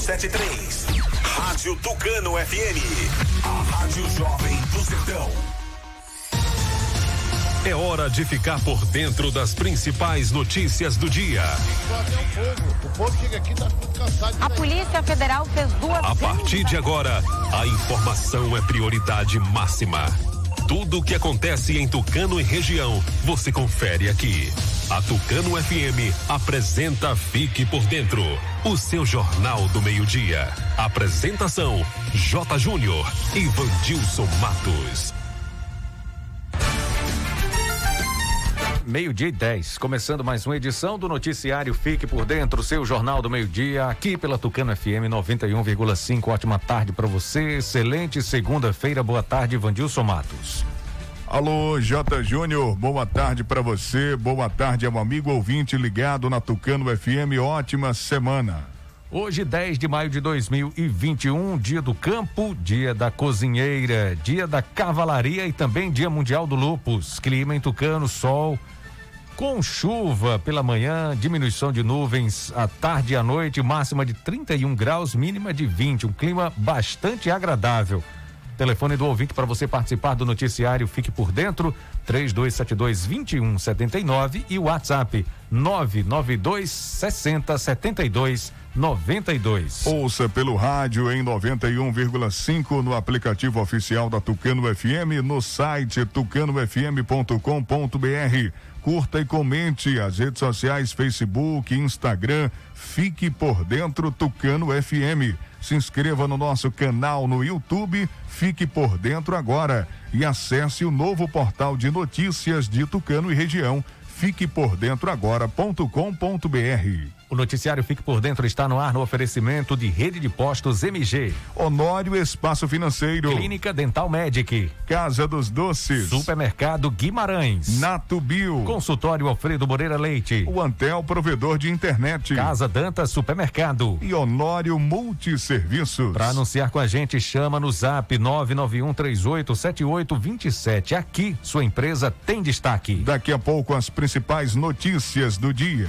573. Rádio Tucano FM. A Rádio Jovem do Sertão. É hora de ficar por dentro das principais notícias do dia. O povo chega aqui tá cansado. A Polícia Federal fez duas. A partir de agora, a informação é prioridade máxima. Tudo o que acontece em Tucano e região, você confere aqui. A Tucano FM apresenta Fique por Dentro, o seu jornal do meio-dia. Apresentação: J. Júnior e Vandilson Matos. Meio-dia e 10, começando mais uma edição do noticiário Fique por Dentro, seu jornal do meio-dia, aqui pela Tucano FM 91,5. Ótima tarde para você, excelente segunda-feira, boa tarde, Vandilson Matos. Alô, J. Júnior, boa tarde para você, boa tarde ao amigo ouvinte ligado na Tucano FM, ótima semana. Hoje, 10 de maio de 2021, dia do campo, dia da cozinheira, dia da cavalaria e também dia mundial do lupus. Clima em Tucano, sol, com chuva pela manhã, diminuição de nuvens à tarde e à noite, máxima de 31 graus, mínima de 20. Um clima bastante agradável. Telefone do ouvinte para você participar do noticiário Fique por Dentro, 3272 2179 e WhatsApp 992 60 72 92. Ouça pelo rádio em 91,5 no aplicativo oficial da Tucano FM, no site tucanofm.com.br. Curta e comente as redes sociais Facebook, Instagram, Fique por Dentro Tucano FM. Se inscreva no nosso canal no YouTube, fique por dentro agora e acesse o novo portal de notícias de Tucano e região, fiquepordentroagora.com.br. O noticiário Fique por Dentro está no ar no oferecimento de Rede de Postos MG. Honório Espaço Financeiro. Clínica Dental Medic. Casa dos Doces. Supermercado Guimarães. Nato Bio. Consultório Alfredo Moreira Leite. O Antel Provedor de Internet. Casa Dantas Supermercado. E Honório Multisserviços. Para anunciar com a gente, chama no zap 991387827. Aqui, sua empresa tem destaque. Daqui a pouco, as principais notícias do dia.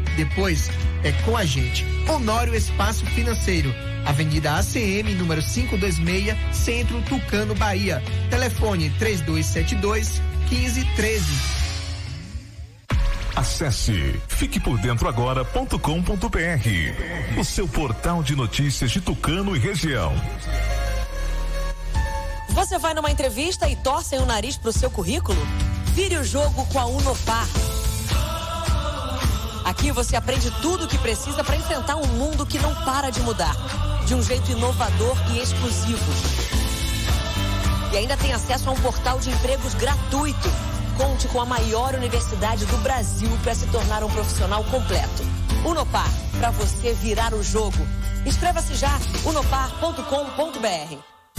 Depois é com a gente. Honório Espaço Financeiro. Avenida ACM, número 526, Centro Tucano, Bahia. Telefone 3272 1513. Acesse fiquepordentroagora.com.br, o seu portal de notícias de Tucano e região. Você vai numa entrevista e torcem o nariz pro seu currículo? Vire o jogo com a Unopar. Aqui você aprende tudo o que precisa para enfrentar um mundo que não para de mudar, de um jeito inovador e exclusivo. E ainda tem acesso a um portal de empregos gratuito. Conte com a maior universidade do Brasil para se tornar um profissional completo. Unopar, para você virar o jogo. Inscreva-se já, unopar.com.br.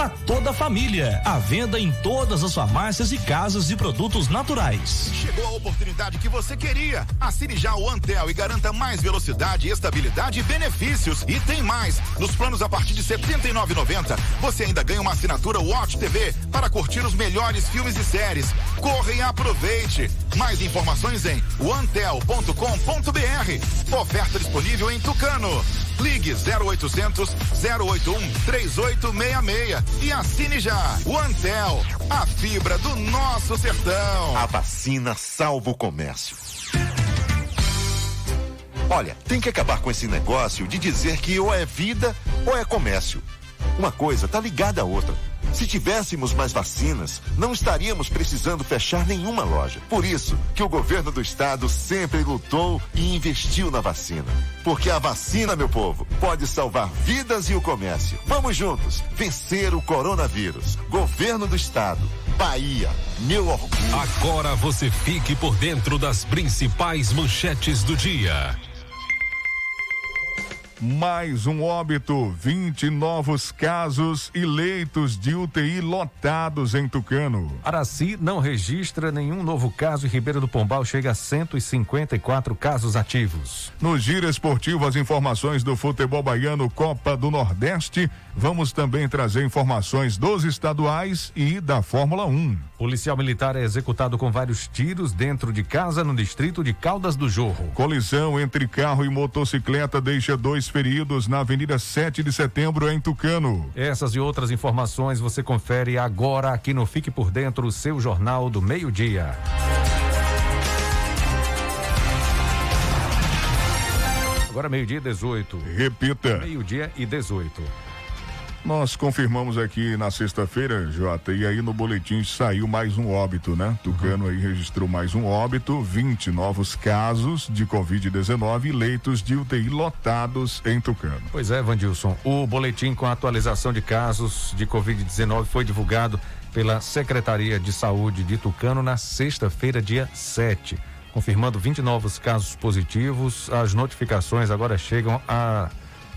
para toda a família. À venda em todas as farmácias e casas de produtos naturais. Chegou a oportunidade que você queria. Assine já o Antel e garanta mais velocidade, estabilidade e benefícios. E tem mais. Nos planos a partir de R$ 79,90, você ainda ganha uma assinatura Watch TV para curtir os melhores filmes e séries. Corre e aproveite. Mais informações em antel.com.br. Oferta disponível em Tucano. Ligue 0800 081 3866 e assine já. O Antel, a fibra do nosso sertão. A vacina salva o comércio. Olha, tem que acabar com esse negócio de dizer que ou é vida ou é comércio. Uma coisa tá ligada à outra. Se tivéssemos mais vacinas, não estaríamos precisando fechar nenhuma loja. Por isso que o governo do estado sempre lutou e investiu na vacina. Porque a vacina, meu povo, pode salvar vidas e o comércio. Vamos juntos vencer o coronavírus. Governo do estado. Bahia, meu orgulho. Agora você fique por dentro das principais manchetes do dia. Mais um óbito, 20 novos casos e leitos de UTI lotados em Tucano. Araci não registra nenhum novo caso e Ribeira do Pombal chega a 154 casos ativos. No Giro Esportivo, as informações do futebol baiano Copa do Nordeste. Vamos também trazer informações dos estaduais e da Fórmula 1. Policial militar é executado com vários tiros dentro de casa no distrito de Caldas do Jorro. Colisão entre carro e motocicleta deixa dois feridos na Avenida 7 de Setembro, em Tucano. Essas e outras informações você confere agora aqui no Fique por Dentro, o seu Jornal do Meio-Dia. Agora meio-dia e 18. Repita. Meio-dia e 18. Nós confirmamos aqui na sexta-feira, Jota, e aí no boletim saiu mais um óbito, né? Tucano aí registrou mais um óbito, 20 novos casos de Covid-19 e leitos de UTI lotados em Tucano. Pois é, Vandilson. O boletim com a atualização de casos de Covid-19 foi divulgado pela Secretaria de Saúde de Tucano na sexta-feira, dia 7. Confirmando 20 novos casos positivos, as notificações agora chegam a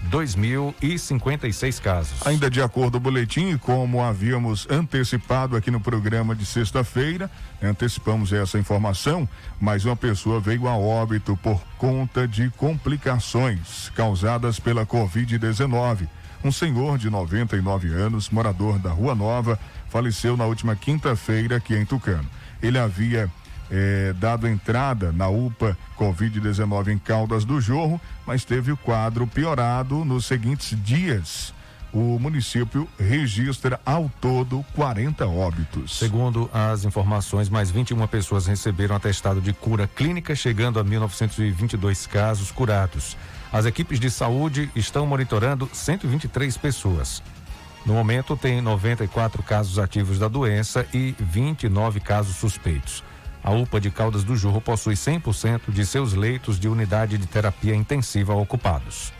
2.056 casos. Ainda de acordo com o boletim, como havíamos antecipado aqui no programa de sexta-feira, antecipamos essa informação, mais uma pessoa veio a óbito por conta de complicações causadas pela Covid-19. Um senhor de 99 anos, morador da Rua Nova, faleceu na última quinta-feira aqui em Tucano. Ele havia é, dado entrada na UPA Covid-19 em Caldas do Jorro, mas teve o quadro piorado nos seguintes dias. O município registra ao todo 40 óbitos. Segundo as informações, mais 21 pessoas receberam atestado de cura clínica, chegando a 1.922 casos curados. As equipes de saúde estão monitorando 123 pessoas. No momento, tem 94 casos ativos da doença e 29 casos suspeitos. A UPA de Caldas do Jorro possui 100% de seus leitos de unidade de terapia intensiva ocupados.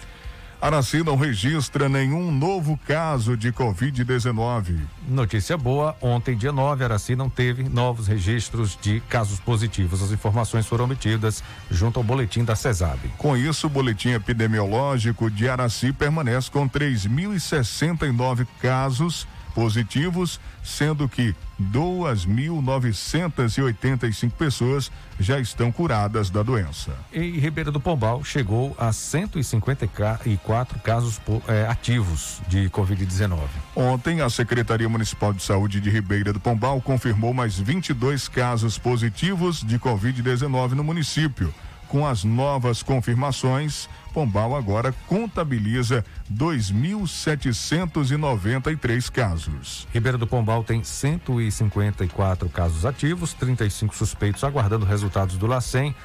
Araci não registra nenhum novo caso de Covid-19. Notícia boa: ontem, dia 9, Araci não teve novos registros de casos positivos. As informações foram obtidas junto ao boletim da CESAB. Com isso, o boletim epidemiológico de Araci permanece com 3.069 casos positivos, sendo que 2.985 pessoas já estão curadas da doença. Em Ribeira do Pombal chegou a 154 casos é, ativos de Covid-19. Ontem, a Secretaria Municipal de Saúde de Ribeira do Pombal confirmou mais 22 casos positivos de Covid-19 no município. Com as novas confirmações, Pombal agora contabiliza 2.793 casos. Ribeira do Pombal tem 154 casos ativos, 35 suspeitos aguardando resultados do LACEN,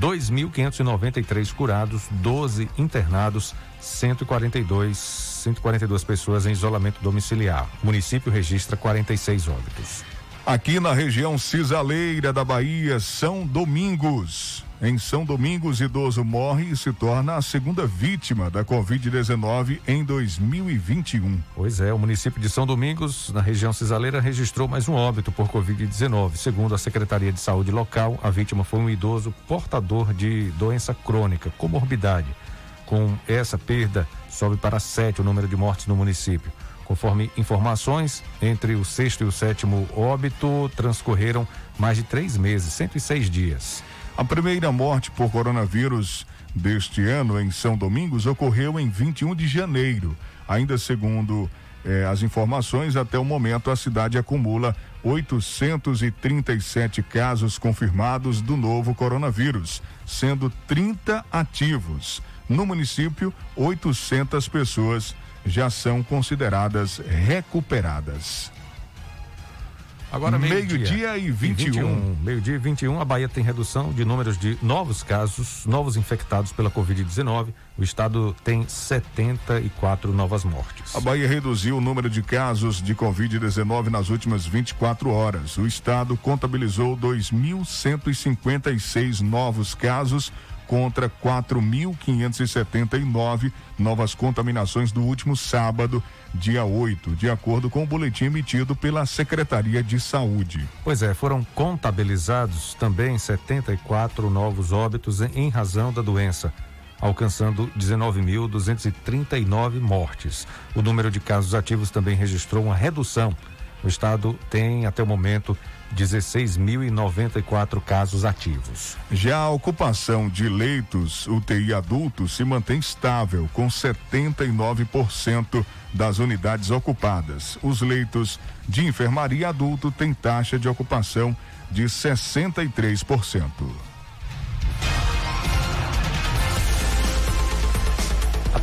2.593 curados, 12 internados, 142, 142 pessoas em isolamento domiciliar. O município registra 46 óbitos. Aqui na região cisaleira da Bahia, São Domingos. Em São Domingos, idoso morre e se torna a segunda vítima da Covid-19 em 2021. Pois é, o município de São Domingos, na região cisaleira, registrou mais um óbito por Covid-19. Segundo a Secretaria de Saúde local, a vítima foi um idoso portador de doença crônica, comorbidade. Com essa perda, sobe para sete o número de mortes no município. Conforme informações, entre o sexto e o sétimo óbito transcorreram mais de três meses, 106 dias. A primeira morte por coronavírus deste ano em São Domingos ocorreu em 21 de janeiro. Ainda segundo eh, as informações, até o momento a cidade acumula 837 casos confirmados do novo coronavírus, sendo 30 ativos. No município, 800 pessoas já são consideradas recuperadas. Agora meio-dia meio e 21. 21 meio-dia e 21, a Bahia tem redução de números de novos casos, novos infectados pela Covid-19. O estado tem 74 novas mortes. A Bahia reduziu o número de casos de Covid-19 nas últimas 24 horas. O estado contabilizou 2.156 novos casos contra 4.579 novas contaminações do último sábado, dia 8, de acordo com o boletim emitido pela Secretaria de Saúde. Pois é, foram contabilizados também 74 novos óbitos em razão da doença alcançando 19.239 mortes. O número de casos ativos também registrou uma redução. O estado tem, até o momento, 16.094 casos ativos. Já a ocupação de leitos UTI adultos se mantém estável, com 79% das unidades ocupadas. Os leitos de enfermaria adulto têm taxa de ocupação de 63%.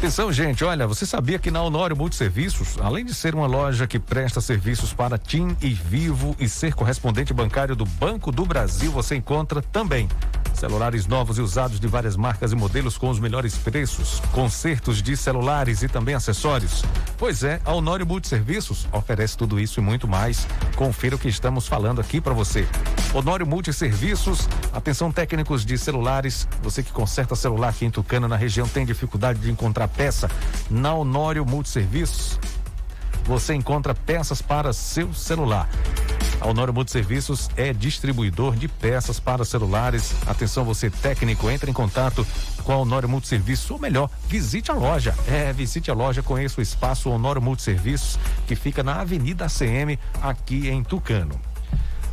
Atenção, gente, olha, você sabia que na Honório Multiserviços, além de ser uma loja que presta serviços para TIM e Vivo e ser correspondente bancário do Banco do Brasil, você encontra também Celulares novos e usados de várias marcas e modelos com os melhores preços, consertos de celulares e também acessórios. Pois é, a Honório Multiserviços oferece tudo isso e muito mais. Confira o que estamos falando aqui para você. Honório Multiserviços, atenção técnicos de celulares, você que conserta celular aqui em Tucana, na região, tem dificuldade de encontrar peça? Na Honório Multiserviços, você encontra peças para seu celular. A Honório Multiserviços é distribuidor de peças para celulares. Atenção, você técnico, entre em contato com a Honório Multiserviços, ou melhor, visite a loja. É, visite a loja, conheça o espaço Honório Multiserviços, que fica na Avenida ACM, aqui em Tucano.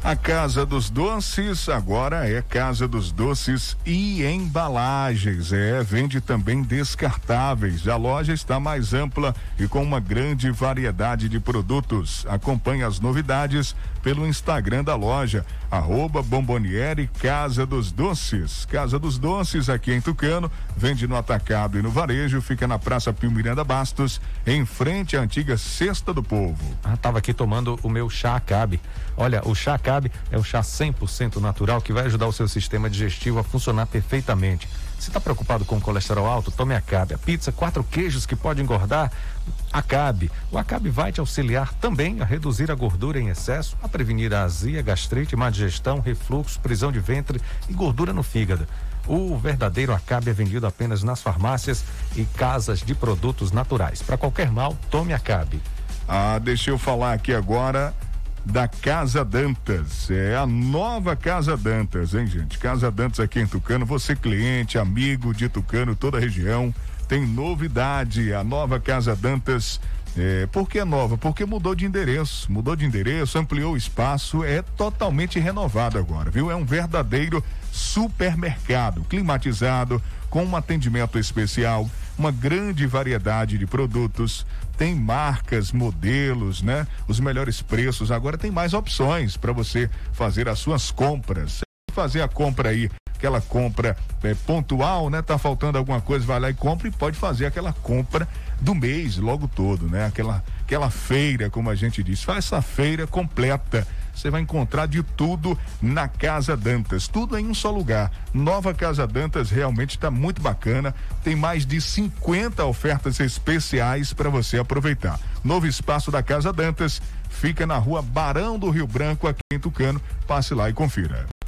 A Casa dos Doces agora é Casa dos Doces e Embalagens. É, vende também descartáveis. A loja está mais ampla e com uma grande variedade de produtos. Acompanhe as novidades pelo Instagram da loja, arroba Bomboniere Casa dos Doces. Casa dos Doces, aqui em Tucano, vende no atacado e no varejo, fica na Praça Pio Miranda Bastos, em frente à antiga Cesta do Povo. Ah, tava aqui tomando o meu chá Acabe. Olha, o chá Acabe é um chá 100% natural que vai ajudar o seu sistema digestivo a funcionar perfeitamente Se está preocupado com colesterol alto, tome Acabe. A pizza, quatro queijos que pode engordar, Acabe. O Acabe vai te auxiliar também a reduzir a gordura em excesso, a prevenir a azia, gastrite, má digestão, refluxo, prisão de ventre e gordura no fígado. O verdadeiro Acabe é vendido apenas nas farmácias e casas de produtos naturais. Para qualquer mal, tome Acabe. Ah, deixa eu falar aqui agora da Casa Dantas. É a nova Casa Dantas, hein, gente? Casa Dantas aqui em Tucano. Você, cliente, amigo de Tucano, toda a região, tem novidade. A nova Casa Dantas. É, por que é nova? Porque mudou de endereço, mudou de endereço, ampliou o espaço, é totalmente renovado agora, viu? É um verdadeiro supermercado, climatizado, com um atendimento especial, uma grande variedade de produtos, tem marcas, modelos, né? Os melhores preços. Agora tem mais opções para você fazer as suas compras. Fazer a compra aí, aquela compra é, pontual, né? Tá faltando alguma coisa, vai lá e compra e pode fazer aquela compra do mês logo todo, né? Aquela aquela feira, como a gente diz. Faz essa feira completa você vai encontrar de tudo na Casa Dantas, tudo em um só lugar. Nova Casa Dantas realmente está muito bacana, tem mais de 50 ofertas especiais para você aproveitar. Novo espaço da Casa Dantas fica na rua Barão do Rio Branco, aqui em Tucano. Passe lá e confira.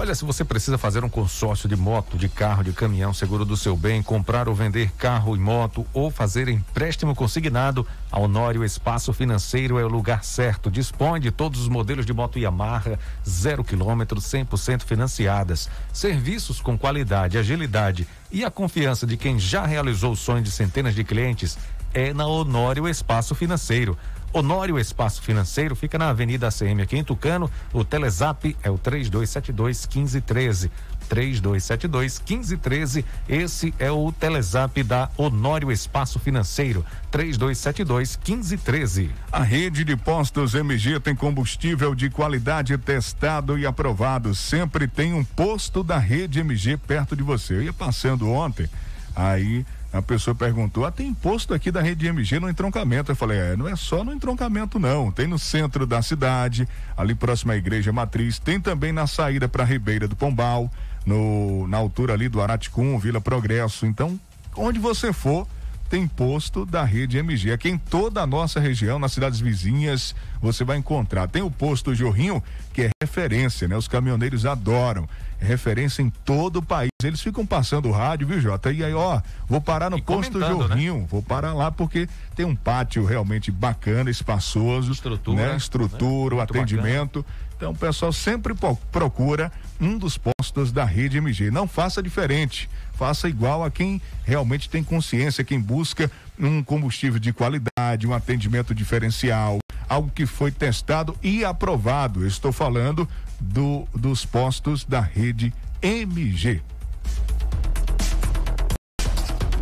Olha, se você precisa fazer um consórcio de moto, de carro, de caminhão, seguro do seu bem, comprar ou vender carro e moto ou fazer empréstimo consignado, a Honório Espaço Financeiro é o lugar certo. Dispõe de todos os modelos de moto Yamaha, zero quilômetro, 100% financiadas. Serviços com qualidade, agilidade e a confiança de quem já realizou o sonho de centenas de clientes é na Honório Espaço Financeiro. Honório Espaço Financeiro fica na Avenida ACM aqui em Tucano. O Telezap é o 3272 1513. 3272 1513. Esse é o Telezap da Honório Espaço Financeiro. 3272 1513. A rede de postos MG tem combustível de qualidade testado e aprovado. Sempre tem um posto da rede MG perto de você. Eu ia passando ontem, aí a pessoa perguntou: ah, tem posto aqui da rede MG no entroncamento. Eu falei: é, não é só no entroncamento, não. Tem no centro da cidade, ali próximo à Igreja Matriz. Tem também na saída para Ribeira do Pombal, no, na altura ali do Araticum, Vila Progresso. Então, onde você for, tem posto da rede MG. Aqui em toda a nossa região, nas cidades vizinhas, você vai encontrar. Tem o posto Jorrinho, que é referência, né? Os caminhoneiros adoram referência em todo o país. Eles ficam passando o rádio, viu, Jota? E aí, ó, vou parar no e posto Jorrinho, né? vou parar lá porque tem um pátio realmente bacana, espaçoso. Estrutura. Né? Estrutura, né? o atendimento. Bacana. Então o pessoal sempre procura um dos postos da rede MG. Não faça diferente. Faça igual a quem realmente tem consciência, quem busca um combustível de qualidade, um atendimento diferencial, algo que foi testado e aprovado. estou falando do, dos postos da rede MG.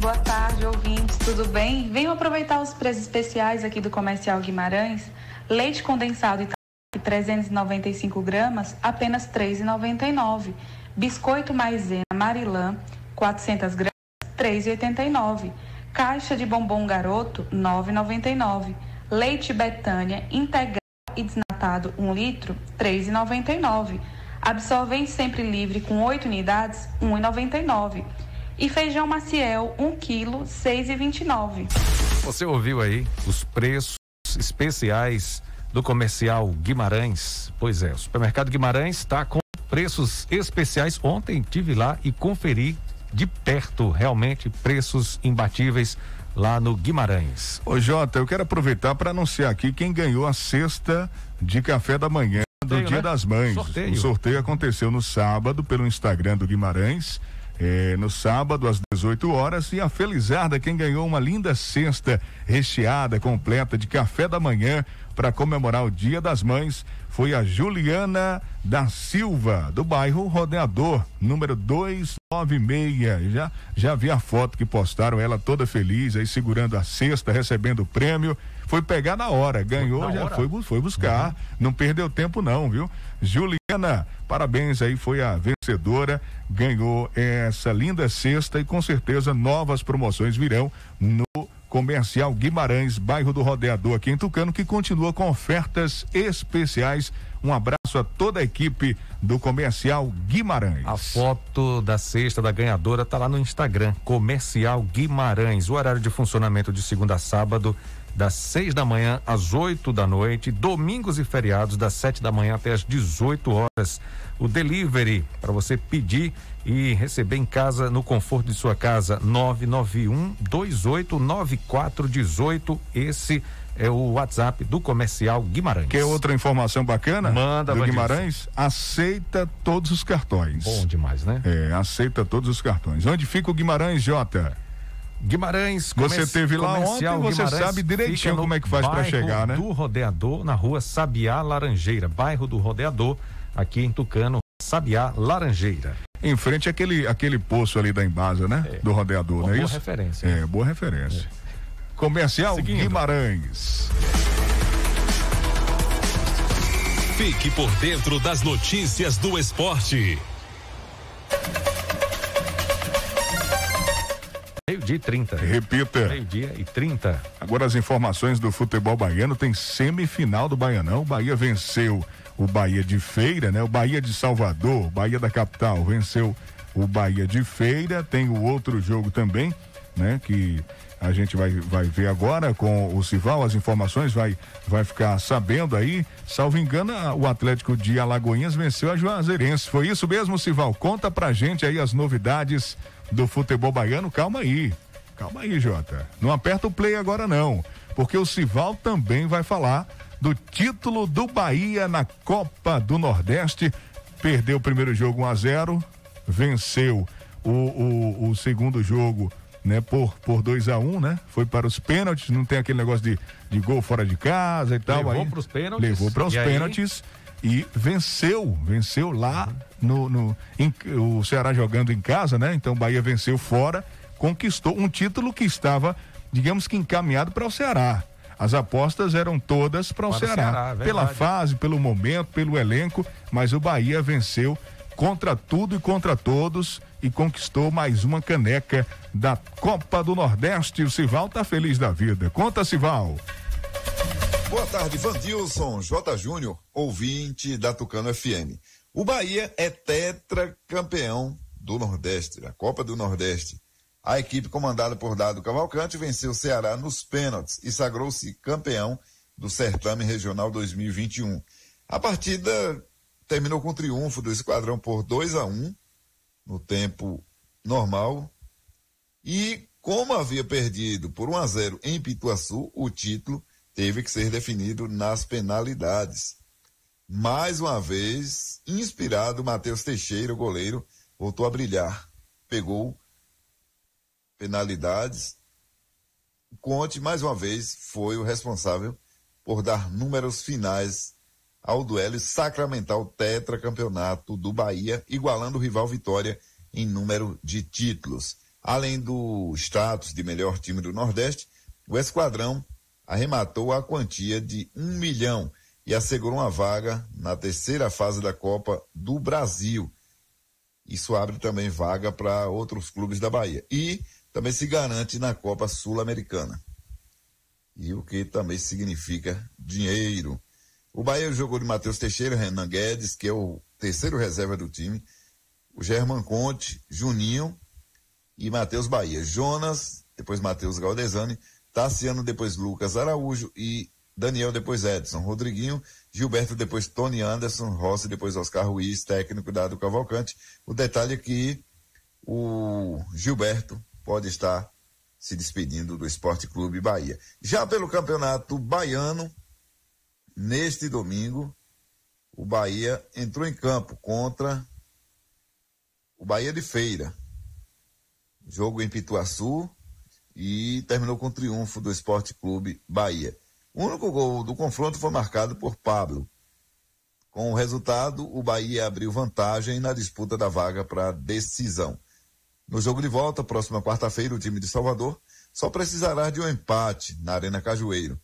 Boa tarde, ouvintes, tudo bem? Venho aproveitar os preços especiais aqui do Comercial Guimarães. Leite condensado e 395 gramas, apenas R$ 3,99. Biscoito maisena Marilã, 400 gramas, R$ 3,89. Caixa de bombom garoto, R$ 9,99. Leite Betânia integral e desnatado 1 litro, R$ 3,99. Absorvente sempre livre com 8 unidades, R$ 1,99. E feijão maciel, 1 quilo, R$ 6,29. Você ouviu aí os preços especiais do comercial Guimarães? Pois é, o supermercado Guimarães está com preços especiais. Ontem tive lá e conferi de perto realmente preços imbatíveis lá no Guimarães. Ô Jota, eu quero aproveitar para anunciar aqui quem ganhou a cesta de café da manhã sorteio, do Dia né? das Mães. Sorteio. O sorteio aconteceu no sábado pelo Instagram do Guimarães. É, no sábado às 18 horas e a Felizarda quem ganhou uma linda cesta recheada completa de café da manhã para comemorar o Dia das Mães foi a Juliana da Silva, do bairro Rodeador, número 296. Já, já vi a foto que postaram, ela toda feliz, aí segurando a cesta, recebendo o prêmio. Foi pegar na hora, ganhou, na já hora. Foi, foi buscar. Uhum. Não perdeu tempo, não, viu? Juliana, parabéns aí, foi a vencedora, ganhou essa linda cesta e com certeza novas promoções virão no Comercial Guimarães, bairro do Rodeador, aqui em Tucano, que continua com ofertas especiais. Um abraço a toda a equipe do Comercial Guimarães. A foto da cesta da ganhadora tá lá no Instagram, Comercial Guimarães. O horário de funcionamento de segunda a sábado, das 6 da manhã às 8 da noite, domingos e feriados, das 7 da manhã até às 18 horas. O delivery para você pedir e receber em casa, no conforto de sua casa, 991 289418. Esse é o WhatsApp do Comercial Guimarães. Quer outra informação bacana? Manda, do. Guimarães? Aceita todos os cartões. Bom demais, né? É, aceita todos os cartões. Onde fica o Guimarães, Jota? Guimarães, Você teve lá ontem, você Guimarães sabe direitinho como é que faz bairro chegar, né? Do Rodeador, na rua Sabiá Laranjeira, bairro do Rodeador, aqui em Tucano, Sabiá Laranjeira. Em frente àquele, aquele poço ali da Embasa, né? Do rodeador, Uma não é boa isso? referência. É, boa referência. Comercial Seguindo. Guimarães. Fique por dentro das notícias do esporte. Meio-dia e 30. Repita. Meio-dia e 30. Agora as informações do futebol baiano tem semifinal do Baianão. Bahia venceu o Bahia de Feira, né? O Bahia de Salvador, Bahia da capital venceu o Bahia de Feira. Tem o outro jogo também, né? Que a gente vai, vai ver agora com o Sival, as informações vai, vai ficar sabendo aí. Salvo engano, o Atlético de Alagoinhas venceu a Juazeirense. Foi isso mesmo, Sival? Conta pra gente aí as novidades do futebol baiano. Calma aí. Calma aí, Jota. Não aperta o play agora não, porque o Sival também vai falar do título do Bahia na Copa do Nordeste. Perdeu o primeiro jogo 1 a 0, venceu o, o, o segundo jogo, né, por por 2 a 1, né? Foi para os pênaltis, não tem aquele negócio de, de gol fora de casa e tal. Levou aí, pros pênaltis. Levou para os E aí? pênaltis e venceu, venceu lá no, no em- o Ceará jogando em casa, né? Então o Bahia venceu fora, conquistou um título que estava, digamos que encaminhado para o Ceará. As apostas eram todas para o Para Ceará, Ceará, é pela fase, pelo momento, pelo elenco, mas o Bahia venceu contra tudo e contra todos e conquistou mais uma caneca da Copa do Nordeste. O Sival tá feliz da vida. Conta, Sival. Boa tarde, Vandilson J. Júnior, ouvinte da Tucano FM. O Bahia é tetracampeão do Nordeste, da Copa do Nordeste. A equipe comandada por Dado Cavalcante venceu o Ceará nos pênaltis e sagrou-se campeão do Certame Regional 2021. A partida terminou com o triunfo do esquadrão por 2 a 1 no tempo normal. E como havia perdido por 1 a 0 em Pituaçu, o título teve que ser definido nas penalidades. Mais uma vez, inspirado, Matheus Teixeira, o goleiro, voltou a brilhar. Pegou penalidades. Conte, mais uma vez, foi o responsável por dar números finais ao duelo sacramentar o tetracampeonato do Bahia, igualando o rival Vitória em número de títulos. Além do status de melhor time do Nordeste, o Esquadrão arrematou a quantia de um milhão e assegurou uma vaga na terceira fase da Copa do Brasil. Isso abre também vaga para outros clubes da Bahia. E também se garante na Copa Sul-Americana. E o que também significa dinheiro. O Bahia jogou de Matheus Teixeira, Renan Guedes, que é o terceiro reserva do time, o German Conte, Juninho e Matheus Bahia. Jonas, depois Matheus Galdesani, Tassiano, depois Lucas Araújo e Daniel, depois Edson. Rodriguinho, Gilberto, depois Tony Anderson, Rossi, depois Oscar Ruiz, técnico dado Cavalcante. O detalhe é que o Gilberto pode estar se despedindo do Esporte Clube Bahia. Já pelo Campeonato Baiano, neste domingo, o Bahia entrou em campo contra o Bahia de Feira. Jogo em Pituaçu e terminou com o triunfo do Esporte Clube Bahia. O único gol do confronto foi marcado por Pablo. Com o resultado, o Bahia abriu vantagem na disputa da vaga para decisão. No jogo de volta, próxima quarta-feira, o time de Salvador só precisará de um empate na Arena Cajueiro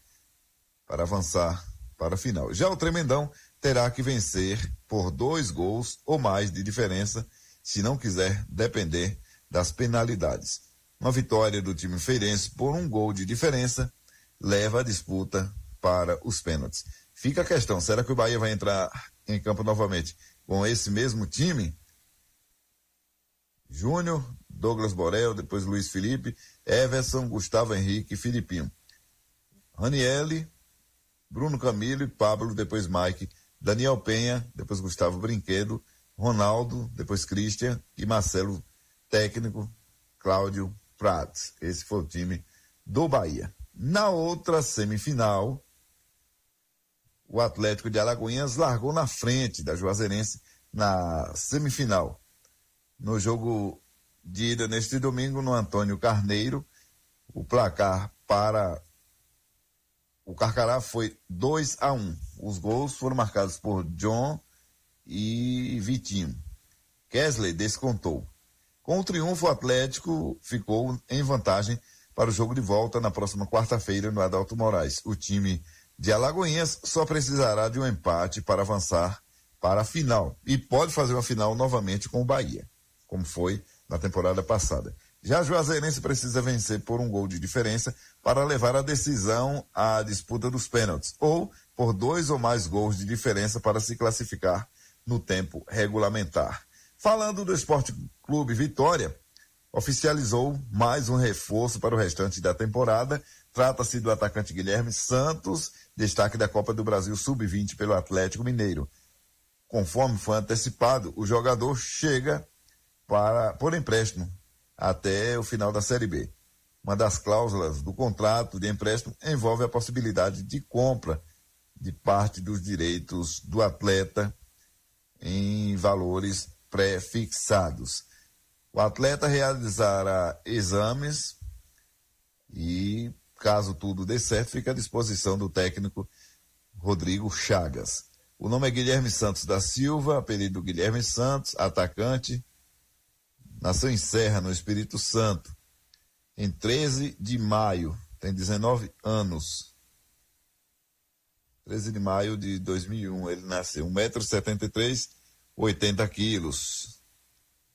para avançar para a final. Já o Tremendão terá que vencer por dois gols ou mais de diferença se não quiser depender das penalidades. Uma vitória do time feirense por um gol de diferença leva a disputa para os pênaltis. Fica a questão, será que o Bahia vai entrar em campo novamente com esse mesmo time? Júnior, Douglas Borel, depois Luiz Felipe, Everson, Gustavo Henrique Filipinho. Raniele, Bruno Camilo e Pablo, depois Mike, Daniel Penha, depois Gustavo Brinquedo, Ronaldo, depois Christian e Marcelo, técnico, Cláudio Prats. Esse foi o time do Bahia. Na outra semifinal, o Atlético de Alagoinhas largou na frente da Juazeirense na semifinal. No jogo de ida neste domingo, no Antônio Carneiro, o placar para o Carcará foi 2 a 1 um. Os gols foram marcados por John e Vitinho. Kesley descontou. Com o triunfo, o Atlético ficou em vantagem para o jogo de volta na próxima quarta-feira no Adalto Moraes. O time de Alagoinhas só precisará de um empate para avançar para a final e pode fazer uma final novamente com o Bahia, como foi na temporada passada. Já Juazeirense precisa vencer por um gol de diferença para levar a decisão à disputa dos pênaltis, ou por dois ou mais gols de diferença para se classificar no tempo regulamentar. Falando do Esporte Clube Vitória, oficializou mais um reforço para o restante da temporada. Trata-se do atacante Guilherme Santos, destaque da Copa do Brasil Sub-20 pelo Atlético Mineiro. Conforme foi antecipado, o jogador chega para por empréstimo até o final da Série B. Uma das cláusulas do contrato de empréstimo envolve a possibilidade de compra de parte dos direitos do atleta em valores pré-fixados. O atleta realizará exames e, caso tudo dê certo, fica à disposição do técnico Rodrigo Chagas. O nome é Guilherme Santos da Silva, apelido Guilherme Santos, atacante. Nasceu em Serra, no Espírito Santo, em 13 de maio, tem 19 anos. 13 de maio de 2001, ele nasceu, 1,73m, 80 quilos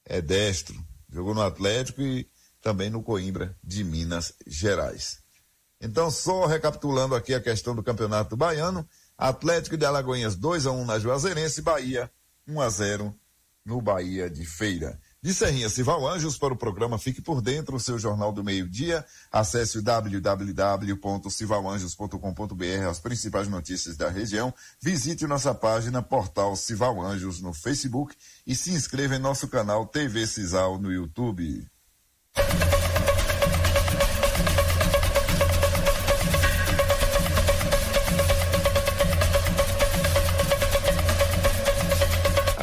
é destro, jogou no Atlético e também no Coimbra de Minas Gerais. Então, só recapitulando aqui a questão do Campeonato Baiano, Atlético de Alagoinhas 2 a 1 na Juazeirense, Bahia 1 a 0 no Bahia de Feira. De Serrinha Cival Anjos para o programa Fique por Dentro, o seu jornal do meio-dia. Acesse www.civalanjos.com.br, as principais notícias da região. Visite nossa página Portal Cival Anjos no Facebook e se inscreva em nosso canal TV Cisal no YouTube.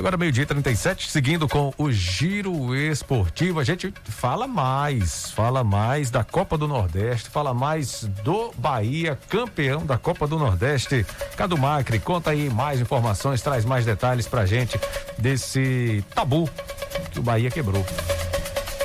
Agora, meio-dia 37, seguindo com o Giro Esportivo. A gente fala mais, fala mais da Copa do Nordeste, fala mais do Bahia, campeão da Copa do Nordeste. Cadu Macri, conta aí mais informações, traz mais detalhes pra gente desse tabu que o Bahia quebrou.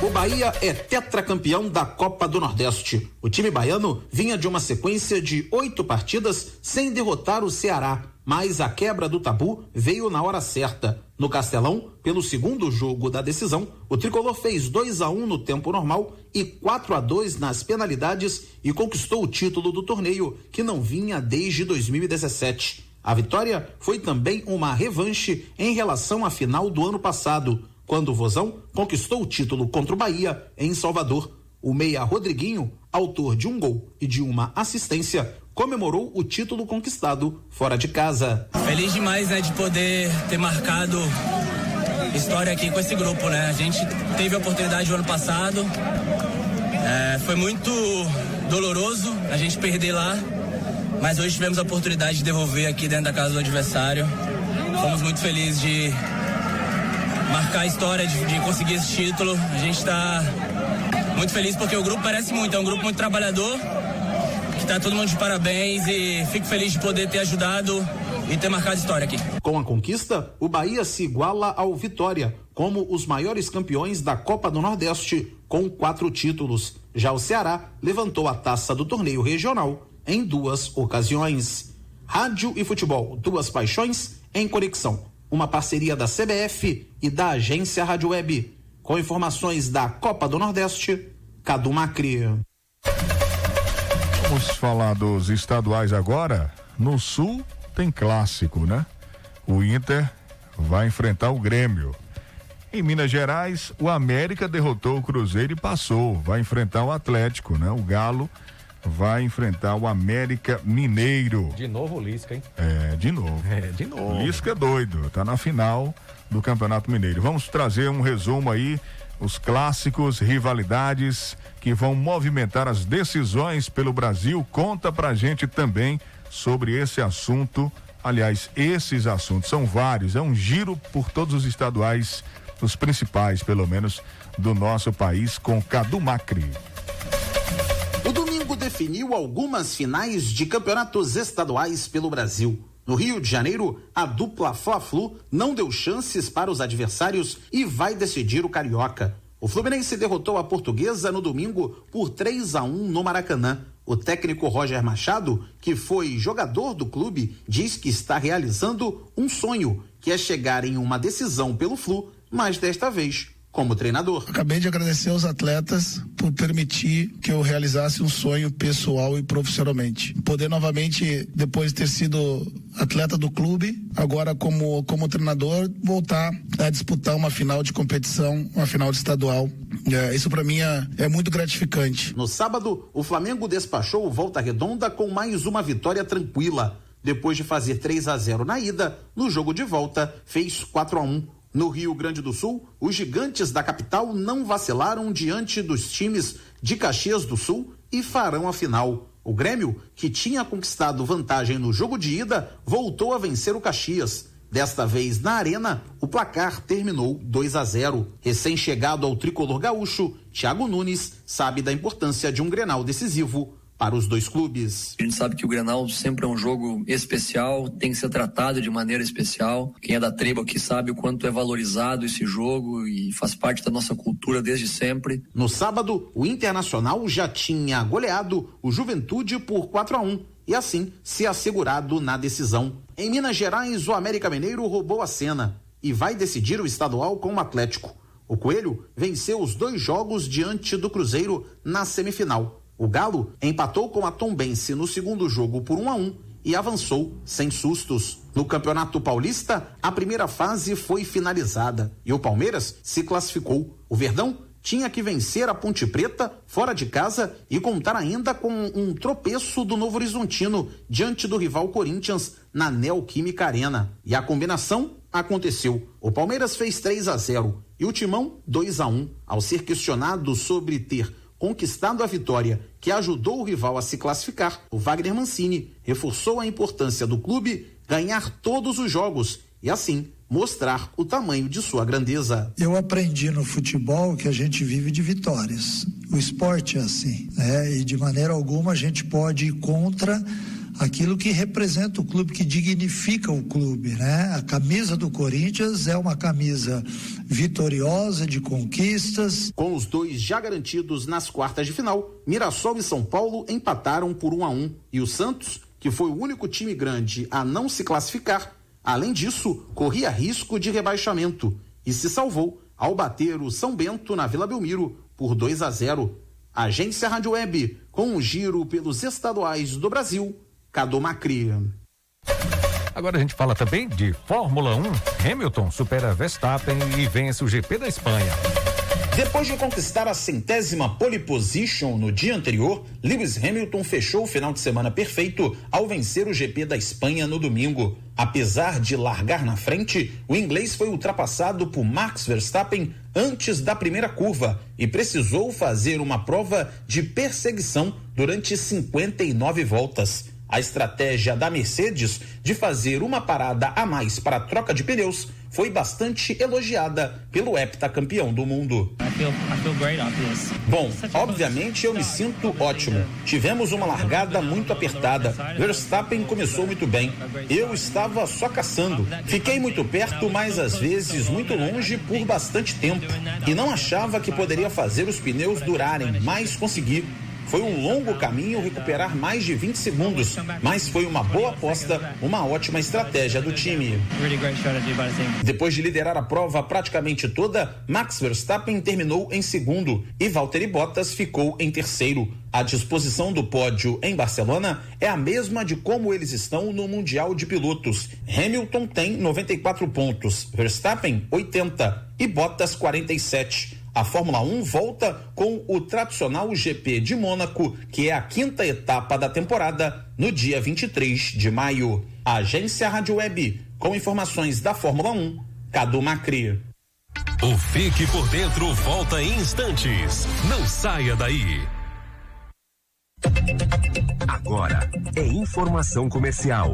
O Bahia é tetracampeão da Copa do Nordeste. O time baiano vinha de uma sequência de oito partidas sem derrotar o Ceará mas a quebra do tabu veio na hora certa. No Castelão, pelo segundo jogo da decisão, o tricolor fez 2 a 1 um no tempo normal e 4 a 2 nas penalidades e conquistou o título do torneio, que não vinha desde 2017. A vitória foi também uma revanche em relação à final do ano passado, quando o Vozão conquistou o título contra o Bahia em Salvador. O meia Rodriguinho, autor de um gol e de uma assistência, comemorou o título conquistado fora de casa. Feliz demais, né, de poder ter marcado história aqui com esse grupo, né? A gente teve a oportunidade o ano passado, é, foi muito doloroso a gente perder lá, mas hoje tivemos a oportunidade de devolver aqui dentro da casa do adversário. Fomos muito felizes de marcar a história, de, de conseguir esse título. A gente está muito feliz porque o grupo parece muito, é um grupo muito trabalhador Tá todo mundo de parabéns e fico feliz de poder ter ajudado e ter marcado história aqui. Com a conquista, o Bahia se iguala ao Vitória como os maiores campeões da Copa do Nordeste, com quatro títulos. Já o Ceará levantou a taça do torneio regional em duas ocasiões. Rádio e futebol, duas paixões em conexão. Uma parceria da CBF e da agência Rádio Web. Com informações da Copa do Nordeste, Cadu Macri. Vamos falar dos estaduais agora. No Sul, tem clássico, né? O Inter vai enfrentar o Grêmio. Em Minas Gerais, o América derrotou o Cruzeiro e passou. Vai enfrentar o Atlético, né? O Galo vai enfrentar o América Mineiro. De novo o Lisca, hein? É, de novo. É, de novo. Lisca é doido, tá na final do Campeonato Mineiro. Vamos trazer um resumo aí, os clássicos, rivalidades que vão movimentar as decisões pelo Brasil. Conta pra gente também sobre esse assunto. Aliás, esses assuntos são vários, é um giro por todos os estaduais, os principais, pelo menos, do nosso país, com Cadu Macri. O domingo definiu algumas finais de campeonatos estaduais pelo Brasil. No Rio de Janeiro, a dupla Fla-Flu não deu chances para os adversários e vai decidir o Carioca. O Fluminense derrotou a Portuguesa no domingo por 3 a 1 no Maracanã. O técnico Roger Machado, que foi jogador do clube, diz que está realizando um sonho, que é chegar em uma decisão pelo Flu, mas desta vez como treinador. Acabei de agradecer aos atletas por permitir que eu realizasse um sonho pessoal e profissionalmente. Poder novamente, depois de ter sido atleta do clube, agora como, como treinador, voltar a disputar uma final de competição, uma final de estadual. É, isso para mim é, é muito gratificante. No sábado, o Flamengo despachou Volta Redonda com mais uma vitória tranquila. Depois de fazer 3 a 0 na ida, no jogo de volta, fez 4 a 1 no Rio Grande do Sul, os gigantes da capital não vacilaram diante dos times de Caxias do Sul e farão a final. O Grêmio, que tinha conquistado vantagem no jogo de ida, voltou a vencer o Caxias. Desta vez na Arena, o placar terminou 2 a 0. Recém-chegado ao tricolor gaúcho, Thiago Nunes sabe da importância de um Grenal decisivo para os dois clubes. A gente sabe que o Grenal sempre é um jogo especial, tem que ser tratado de maneira especial. Quem é da tribo aqui sabe o quanto é valorizado esse jogo e faz parte da nossa cultura desde sempre. No sábado, o Internacional já tinha goleado o Juventude por 4 a 1 e assim se assegurado na decisão. Em Minas Gerais, o América Mineiro roubou a cena e vai decidir o estadual com o Atlético. O Coelho venceu os dois jogos diante do Cruzeiro na semifinal o Galo empatou com a Tombense no segundo jogo por 1 a 1 e avançou sem sustos. No Campeonato Paulista, a primeira fase foi finalizada e o Palmeiras se classificou. O Verdão tinha que vencer a Ponte Preta fora de casa e contar ainda com um tropeço do Novo Horizontino diante do rival Corinthians na Neoquímica Arena. E a combinação aconteceu. O Palmeiras fez 3 a 0 e o Timão 2 a 1. Ao ser questionado sobre ter conquistado a vitória que ajudou o rival a se classificar, o Wagner Mancini reforçou a importância do clube ganhar todos os jogos e assim mostrar o tamanho de sua grandeza. Eu aprendi no futebol que a gente vive de vitórias. O esporte é assim, né? E de maneira alguma a gente pode ir contra aquilo que representa o clube, que dignifica o clube, né? A camisa do Corinthians é uma camisa vitoriosa de conquistas. Com os dois já garantidos nas quartas de final, Mirassol e São Paulo empataram por um a um e o Santos, que foi o único time grande a não se classificar, além disso, corria risco de rebaixamento e se salvou ao bater o São Bento na Vila Belmiro por 2 a 0. Agência Rádio Web, com um giro pelos estaduais do Brasil Cadu Macri. Agora a gente fala também de Fórmula 1. Hamilton supera Verstappen e vence o GP da Espanha. Depois de conquistar a centésima pole position no dia anterior, Lewis Hamilton fechou o final de semana perfeito ao vencer o GP da Espanha no domingo. Apesar de largar na frente, o inglês foi ultrapassado por Max Verstappen antes da primeira curva e precisou fazer uma prova de perseguição durante 59 voltas. A estratégia da Mercedes de fazer uma parada a mais para a troca de pneus foi bastante elogiada pelo heptacampeão do mundo. Bom, obviamente eu me sinto ótimo. Tivemos uma largada muito apertada. Verstappen começou muito bem. Eu estava só caçando. Fiquei muito perto, mas às vezes muito longe por bastante tempo. E não achava que poderia fazer os pneus durarem, mas consegui. Foi um longo caminho recuperar mais de 20 segundos, mas foi uma boa aposta, uma ótima estratégia do time. Depois de liderar a prova praticamente toda, Max Verstappen terminou em segundo e Valtteri Bottas ficou em terceiro. A disposição do pódio em Barcelona é a mesma de como eles estão no Mundial de Pilotos. Hamilton tem 94 pontos, Verstappen 80 e Bottas 47. A Fórmula 1 volta com o tradicional GP de Mônaco, que é a quinta etapa da temporada, no dia 23 de maio. A agência Rádio Web, com informações da Fórmula 1, Cadu Macri. O Fique por Dentro volta em instantes. Não saia daí. Agora é informação comercial.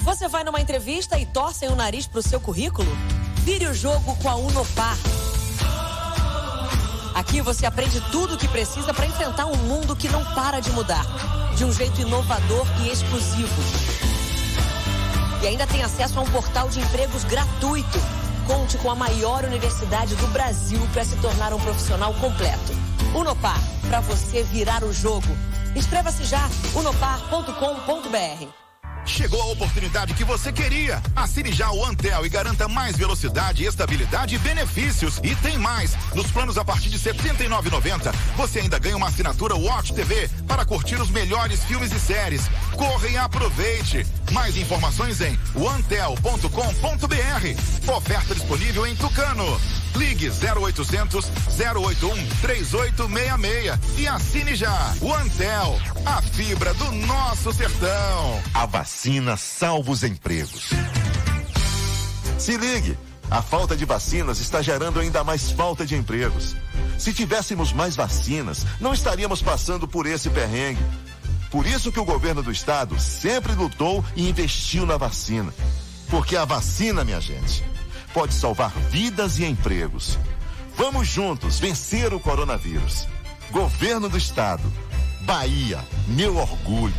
Você vai numa entrevista e torcem o nariz pro seu currículo? Vire o jogo com a Unopar. Aqui você aprende tudo o que precisa para enfrentar um mundo que não para de mudar, de um jeito inovador e exclusivo. E ainda tem acesso a um portal de empregos gratuito. Conte com a maior universidade do Brasil para se tornar um profissional completo. Unopar, para você virar o jogo. Inscreva-se já, unopar.com.br. Chegou a oportunidade que você queria. Assine já o Antel e garanta mais velocidade, estabilidade e benefícios. E tem mais. Nos planos a partir de R$ 79,90, você ainda ganha uma assinatura Watch TV para curtir os melhores filmes e séries. Corre e aproveite. Mais informações em antel.com.br. Oferta disponível em Tucano. Ligue 0800 081 3866 e assine já. O Antel, a fibra do nosso sertão. A vacina salva os empregos. Se ligue, a falta de vacinas está gerando ainda mais falta de empregos. Se tivéssemos mais vacinas, não estaríamos passando por esse perrengue. Por isso que o governo do estado sempre lutou e investiu na vacina. Porque a vacina, minha gente, pode salvar vidas e empregos. Vamos juntos vencer o coronavírus. Governo do Estado. Bahia, meu orgulho.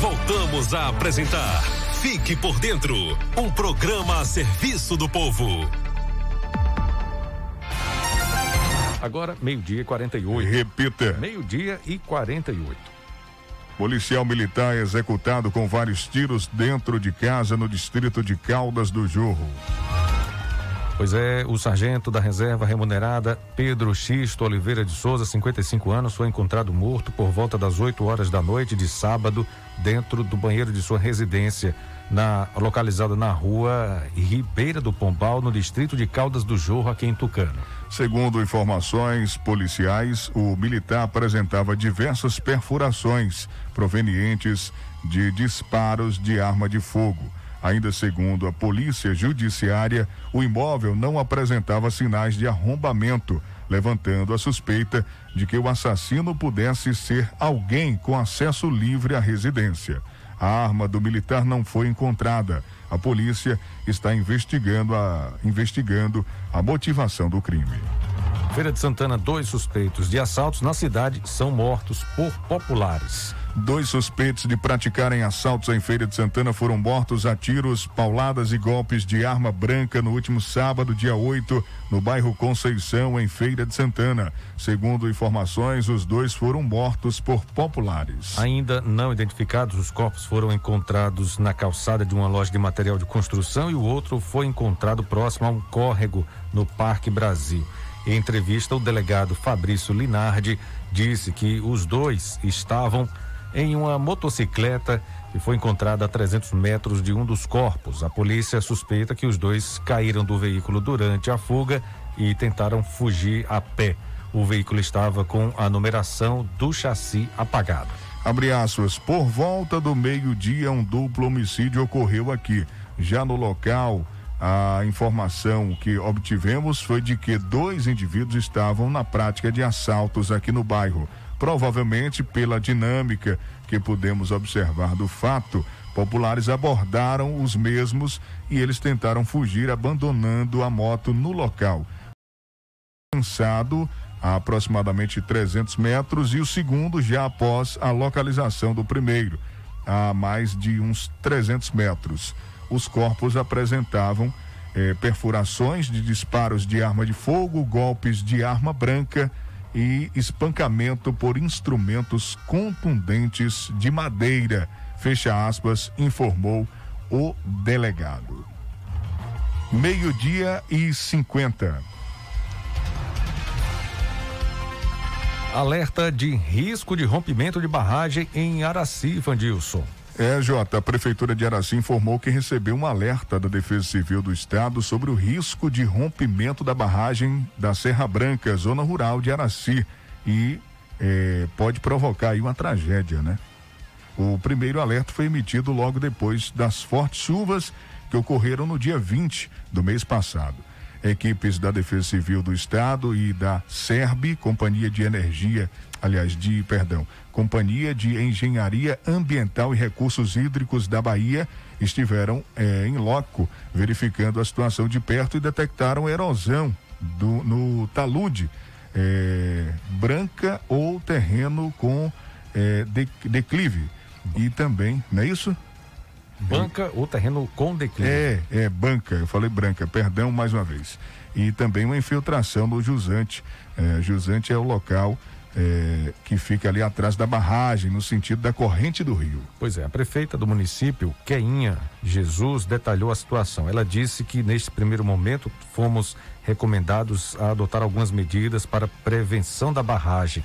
Voltamos a apresentar Fique por Dentro um programa a serviço do povo. Agora, meio-dia e 48. Repita. Meio-dia e 48. Policial militar executado com vários tiros dentro de casa no distrito de Caldas do Jorro. Pois é, o sargento da reserva remunerada Pedro Xisto Oliveira de Souza, 55 anos, foi encontrado morto por volta das 8 horas da noite de sábado dentro do banheiro de sua residência, na localizada na rua Ribeira do Pombal, no distrito de Caldas do Jorro, aqui em Tucano. Segundo informações policiais, o militar apresentava diversas perfurações provenientes de disparos de arma de fogo. Ainda segundo a Polícia Judiciária, o imóvel não apresentava sinais de arrombamento, levantando a suspeita de que o assassino pudesse ser alguém com acesso livre à residência. A arma do militar não foi encontrada. A polícia está investigando a, investigando a motivação do crime. Feira de Santana, dois suspeitos de assaltos na cidade são mortos por populares. Dois suspeitos de praticarem assaltos em Feira de Santana foram mortos a tiros, pauladas e golpes de arma branca no último sábado, dia 8, no bairro Conceição, em Feira de Santana. Segundo informações, os dois foram mortos por populares. Ainda não identificados, os corpos foram encontrados na calçada de uma loja de material de construção e o outro foi encontrado próximo a um córrego no Parque Brasil. Em entrevista, o delegado Fabrício Linardi disse que os dois estavam em uma motocicleta que foi encontrada a 300 metros de um dos corpos. A polícia suspeita que os dois caíram do veículo durante a fuga e tentaram fugir a pé. O veículo estava com a numeração do chassi apagado. Abre aspas, por volta do meio-dia, um duplo homicídio ocorreu aqui. Já no local, a informação que obtivemos foi de que dois indivíduos estavam na prática de assaltos aqui no bairro. Provavelmente pela dinâmica que pudemos observar do fato, populares abordaram os mesmos e eles tentaram fugir abandonando a moto no local. Lançado a aproximadamente 300 metros e o segundo já após a localização do primeiro, a mais de uns 300 metros os corpos apresentavam eh, perfurações de disparos de arma de fogo, golpes de arma branca e espancamento por instrumentos contundentes de madeira. Fecha aspas, informou o delegado. Meio-dia e 50. Alerta de risco de rompimento de barragem em Araci, Vandilson. É, Jota, a Prefeitura de Araci informou que recebeu um alerta da Defesa Civil do Estado sobre o risco de rompimento da barragem da Serra Branca, zona rural de Araci, e é, pode provocar aí uma tragédia, né? O primeiro alerta foi emitido logo depois das fortes chuvas que ocorreram no dia 20 do mês passado. Equipes da Defesa Civil do Estado e da SERB, Companhia de Energia, aliás, de, perdão, Companhia de Engenharia Ambiental e Recursos Hídricos da Bahia estiveram eh, em loco verificando a situação de perto e detectaram erosão do, no talude eh, branca ou terreno com eh, de, declive. E também, não é isso? Banca ou terreno com declive. É, é, banca, eu falei branca, perdão mais uma vez. E também uma infiltração no jusante. É, jusante é o local é, que fica ali atrás da barragem, no sentido da corrente do rio. Pois é, a prefeita do município, Keinha Jesus, detalhou a situação. Ela disse que neste primeiro momento fomos recomendados a adotar algumas medidas para prevenção da barragem.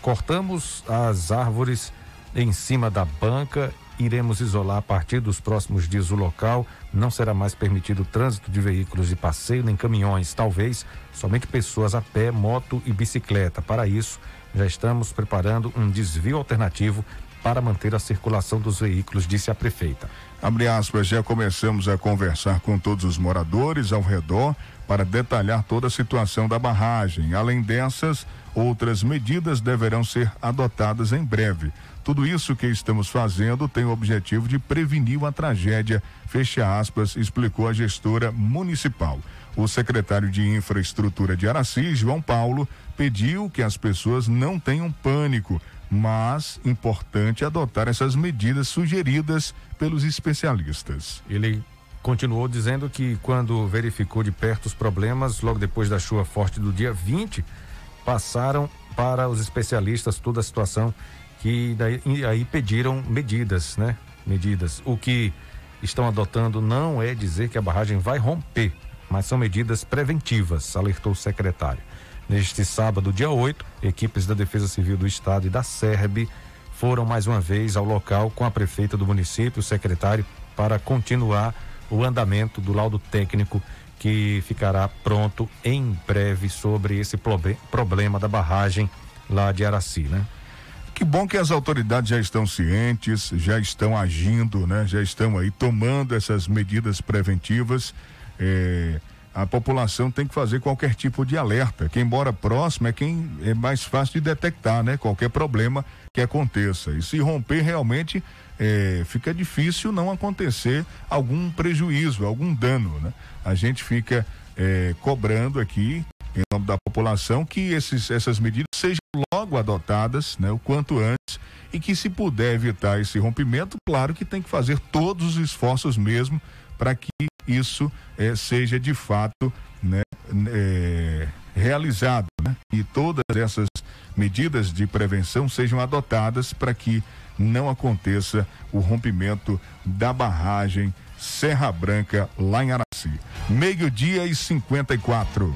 Cortamos as árvores em cima da banca, iremos isolar a partir dos próximos dias o local. Não será mais permitido o trânsito de veículos de passeio nem caminhões, talvez somente pessoas a pé, moto e bicicleta. Para isso, já estamos preparando um desvio alternativo para manter a circulação dos veículos, disse a prefeita. Abre aspas, já começamos a conversar com todos os moradores ao redor para detalhar toda a situação da barragem. Além dessas, outras medidas deverão ser adotadas em breve. Tudo isso que estamos fazendo tem o objetivo de prevenir uma tragédia, fecha aspas, explicou a gestora municipal. O secretário de Infraestrutura de Araci, João Paulo, pediu que as pessoas não tenham pânico, mas importante adotar essas medidas sugeridas pelos especialistas. Ele continuou dizendo que quando verificou de perto os problemas, logo depois da chuva forte do dia 20, passaram para os especialistas toda a situação que daí, aí pediram medidas, né? Medidas. O que estão adotando não é dizer que a barragem vai romper, mas são medidas preventivas, alertou o secretário. Neste sábado, dia 8, equipes da Defesa Civil do Estado e da SERB foram mais uma vez ao local com a prefeita do município, o secretário, para continuar o andamento do laudo técnico que ficará pronto em breve sobre esse problema da barragem lá de Araci, né? Que bom que as autoridades já estão cientes, já estão agindo, né? Já estão aí tomando essas medidas preventivas. É, a população tem que fazer qualquer tipo de alerta. Quem mora próximo é quem é mais fácil de detectar, né? Qualquer problema que aconteça. E se romper realmente é, fica difícil não acontecer algum prejuízo, algum dano, né? A gente fica é, cobrando aqui em nome da população que esses, essas medidas sejam logo adotadas, né? O quanto antes e que se puder evitar esse rompimento, claro que tem que fazer todos os esforços mesmo para que isso eh, seja de fato né, eh, realizado né? e todas essas medidas de prevenção sejam adotadas para que não aconteça o rompimento da barragem Serra Branca lá em Araci. Meio-dia e 54.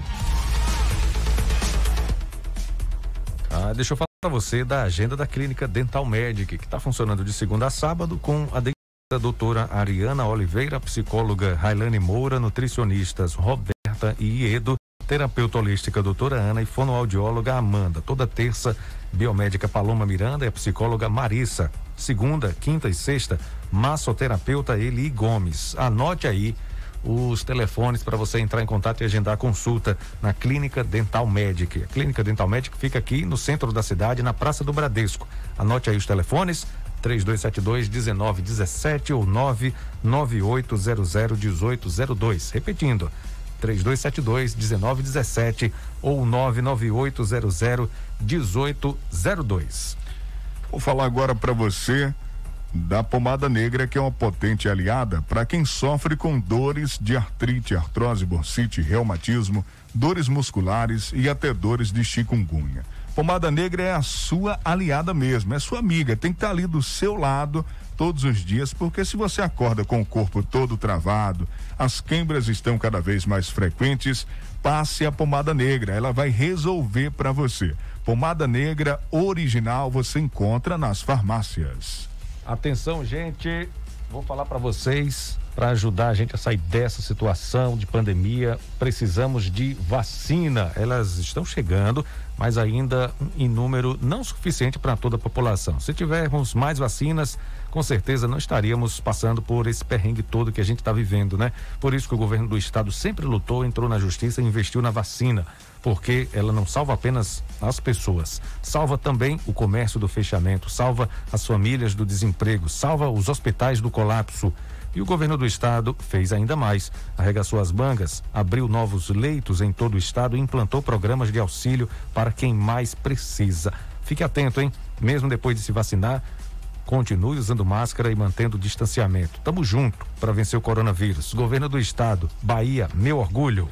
Ah, deixa eu falar para você da agenda da Clínica Dental Medic, que está funcionando de segunda a sábado com a a doutora Ariana Oliveira, psicóloga Railane Moura, nutricionistas Roberta e Iedo, terapeuta holística doutora Ana e fonoaudióloga Amanda. Toda terça, biomédica Paloma Miranda e a psicóloga Marissa. Segunda, quinta e sexta, massoterapeuta Eli Gomes. Anote aí os telefones para você entrar em contato e agendar consulta na Clínica Dental Medic. A Clínica Dental Medic fica aqui no centro da cidade, na Praça do Bradesco. Anote aí os telefones 3272 1917 ou 99800 1802. Repetindo, 3272 1917 ou 99800 1802. Vou falar agora para você da pomada negra, que é uma potente aliada para quem sofre com dores de artrite, artrose, bursite, reumatismo, dores musculares e até dores de chikungunya. Pomada Negra é a sua aliada mesmo, é sua amiga, tem que estar tá ali do seu lado todos os dias, porque se você acorda com o corpo todo travado, as queimbras estão cada vez mais frequentes, passe a pomada negra, ela vai resolver para você. Pomada negra original você encontra nas farmácias. Atenção, gente, vou falar para vocês para ajudar a gente a sair dessa situação de pandemia, precisamos de vacina. Elas estão chegando, mas ainda em número não suficiente para toda a população. Se tivermos mais vacinas, com certeza não estaríamos passando por esse perrengue todo que a gente está vivendo, né? Por isso que o governo do estado sempre lutou, entrou na justiça e investiu na vacina, porque ela não salva apenas as pessoas, salva também o comércio do fechamento, salva as famílias do desemprego, salva os hospitais do colapso. E o governo do estado fez ainda mais. Arregaçou as mangas, abriu novos leitos em todo o estado e implantou programas de auxílio para quem mais precisa. Fique atento, hein? Mesmo depois de se vacinar, continue usando máscara e mantendo o distanciamento. Tamo junto para vencer o coronavírus. Governo do estado, Bahia, meu orgulho.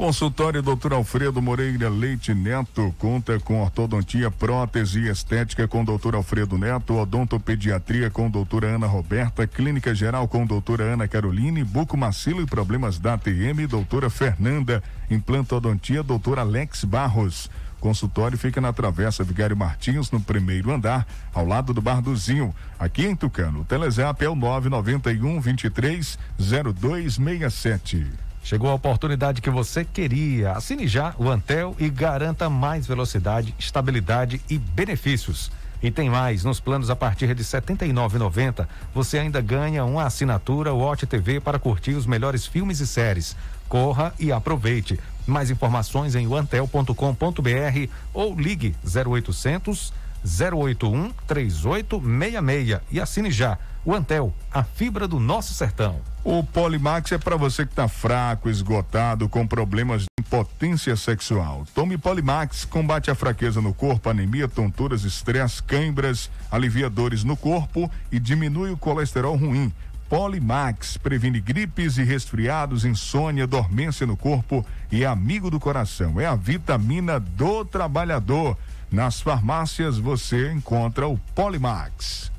Consultório Dr. Alfredo Moreira Leite Neto conta com ortodontia, prótese e estética com Dr. Alfredo Neto, odontopediatria com doutora Ana Roberta, clínica geral com doutora Ana Caroline, bucomacilo e problemas da ATM, doutora Fernanda, implantodontia, doutor Alex Barros. Consultório fica na Travessa Vigário Martins, no primeiro andar, ao lado do Bar do Zinho, aqui em Tucano. O Telezap é o 991 23 0267. Chegou a oportunidade que você queria. Assine já o Antel e garanta mais velocidade, estabilidade e benefícios. E tem mais, nos planos a partir de R$ 79,90, você ainda ganha uma assinatura Watch TV para curtir os melhores filmes e séries. Corra e aproveite. Mais informações em antel.com.br ou ligue 0800 081 3866 e assine já. O Antel, a fibra do nosso sertão. O Polimax é para você que está fraco, esgotado, com problemas de impotência sexual. Tome Polimax, combate a fraqueza no corpo, anemia, tonturas, estresse, câimbras, alivia dores no corpo e diminui o colesterol ruim. Polimax previne gripes e resfriados, insônia, dormência no corpo e é amigo do coração. É a vitamina do trabalhador. Nas farmácias você encontra o Polimax.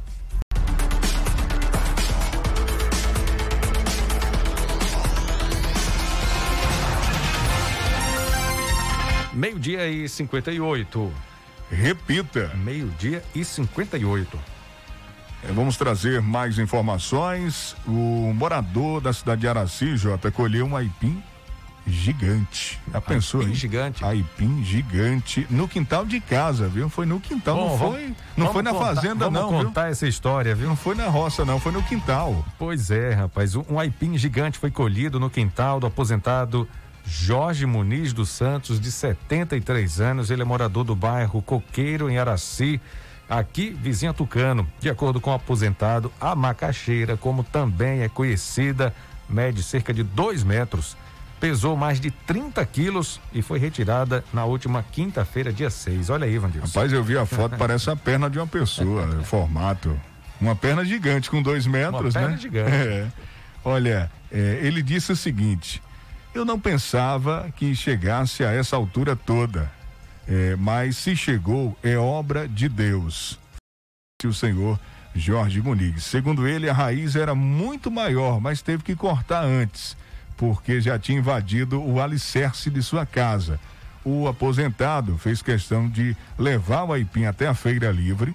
Meio-dia e 58. Repita. Meio-dia e 58. É, vamos trazer mais informações. O morador da cidade de Araci, Jota, colheu um aipim gigante. Já pensou aipim gigante. Aipim gigante no quintal de casa, viu? Foi no quintal, Bom, não vamos- foi, não vamos foi na contar- fazenda vamos não, contar essa história, viu? Não foi na roça não, foi no quintal. Pois é, rapaz, um aipim gigante foi colhido no quintal do aposentado Jorge Muniz dos Santos, de 73 anos. Ele é morador do bairro Coqueiro, em Araci, aqui vizinha Tucano. De acordo com o aposentado, a macaxeira, como também é conhecida, mede cerca de 2 metros. Pesou mais de 30 quilos e foi retirada na última quinta-feira, dia 6. Olha aí, Vandilson. Rapaz, eu vi a foto, parece a perna de uma pessoa, o formato. Uma perna gigante com dois metros, Uma perna né? gigante. É. Olha, é, ele disse o seguinte: eu não pensava que chegasse a essa altura toda, é, mas se chegou, é obra de Deus. O senhor Jorge Muniz. Segundo ele, a raiz era muito maior, mas teve que cortar antes, porque já tinha invadido o alicerce de sua casa. O aposentado fez questão de levar o aipim até a feira livre,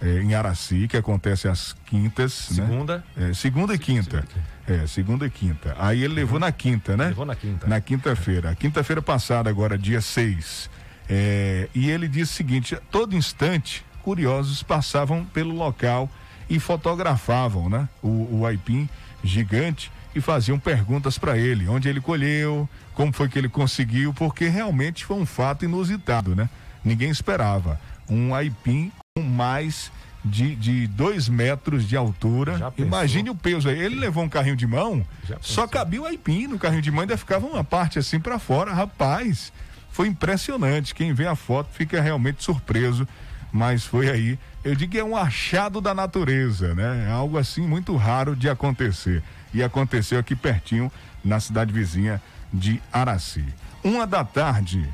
é, em Araci, que acontece às quintas. Segunda? Né? É, segunda e quinta. É, segunda e quinta. Aí ele levou na quinta, né? Levou na quinta. Na quinta-feira. Quinta-feira passada, agora, dia 6. É, e ele disse o seguinte: a todo instante, curiosos passavam pelo local e fotografavam, né? O, o aipim gigante e faziam perguntas para ele, onde ele colheu, como foi que ele conseguiu, porque realmente foi um fato inusitado, né? Ninguém esperava. Um aipim mais de, de dois metros de altura. Imagine o peso aí. Ele levou um carrinho de mão, só cabia o aipim no carrinho de mão, ainda ficava uma parte assim para fora. Rapaz, foi impressionante. Quem vê a foto fica realmente surpreso. Mas foi aí, eu digo que é um achado da natureza, né? É algo assim muito raro de acontecer. E aconteceu aqui pertinho, na cidade vizinha de Araci. Uma da tarde.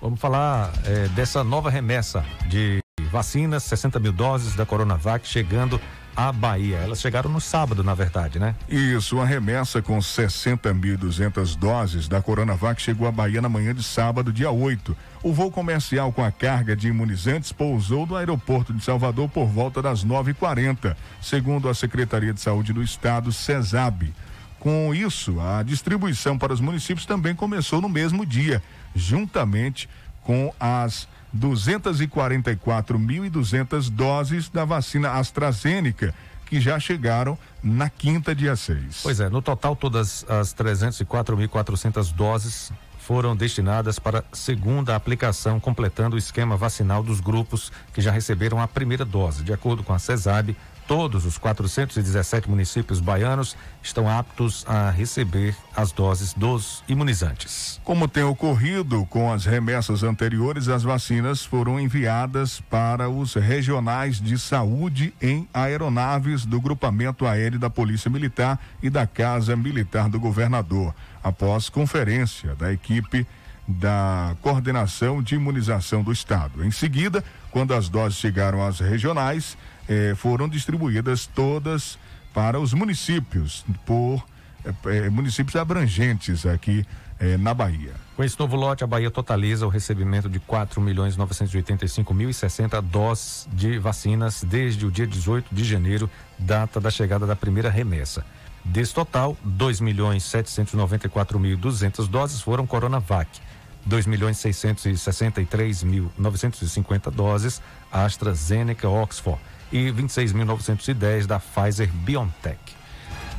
Vamos falar eh, dessa nova remessa de vacinas, 60 mil doses da Coronavac chegando à Bahia. Elas chegaram no sábado, na verdade, né? Isso, uma remessa com 60.200 doses da Coronavac chegou à Bahia na manhã de sábado, dia 8. O voo comercial com a carga de imunizantes pousou no aeroporto de Salvador por volta das 9h40, segundo a Secretaria de Saúde do Estado, CESAB. Com isso, a distribuição para os municípios também começou no mesmo dia, juntamente com as 244.200 doses da vacina AstraZeneca, que já chegaram na quinta, dia 6. Pois é, no total, todas as 304.400 doses foram destinadas para segunda aplicação, completando o esquema vacinal dos grupos que já receberam a primeira dose. De acordo com a CESAB, todos os 417 municípios baianos estão aptos a receber as doses dos imunizantes. Como tem ocorrido com as remessas anteriores, as vacinas foram enviadas para os regionais de saúde em aeronaves do grupamento aéreo da Polícia Militar e da Casa Militar do Governador, após conferência da equipe da coordenação de imunização do estado. Em seguida, quando as doses chegaram às regionais, eh, foram distribuídas todas para os municípios, por eh, eh, municípios abrangentes aqui na Bahia. Com esse novo lote, a Bahia totaliza o recebimento de 4 milhões 985 mil e 60 doses de vacinas desde o dia 18 de janeiro, data da chegada da primeira remessa. Desse total, 2 milhões 794 mil 200 doses foram Coronavac. 2 milhões 663 mil 950 doses AstraZeneca Oxford e 26.910 da Pfizer BioNTech.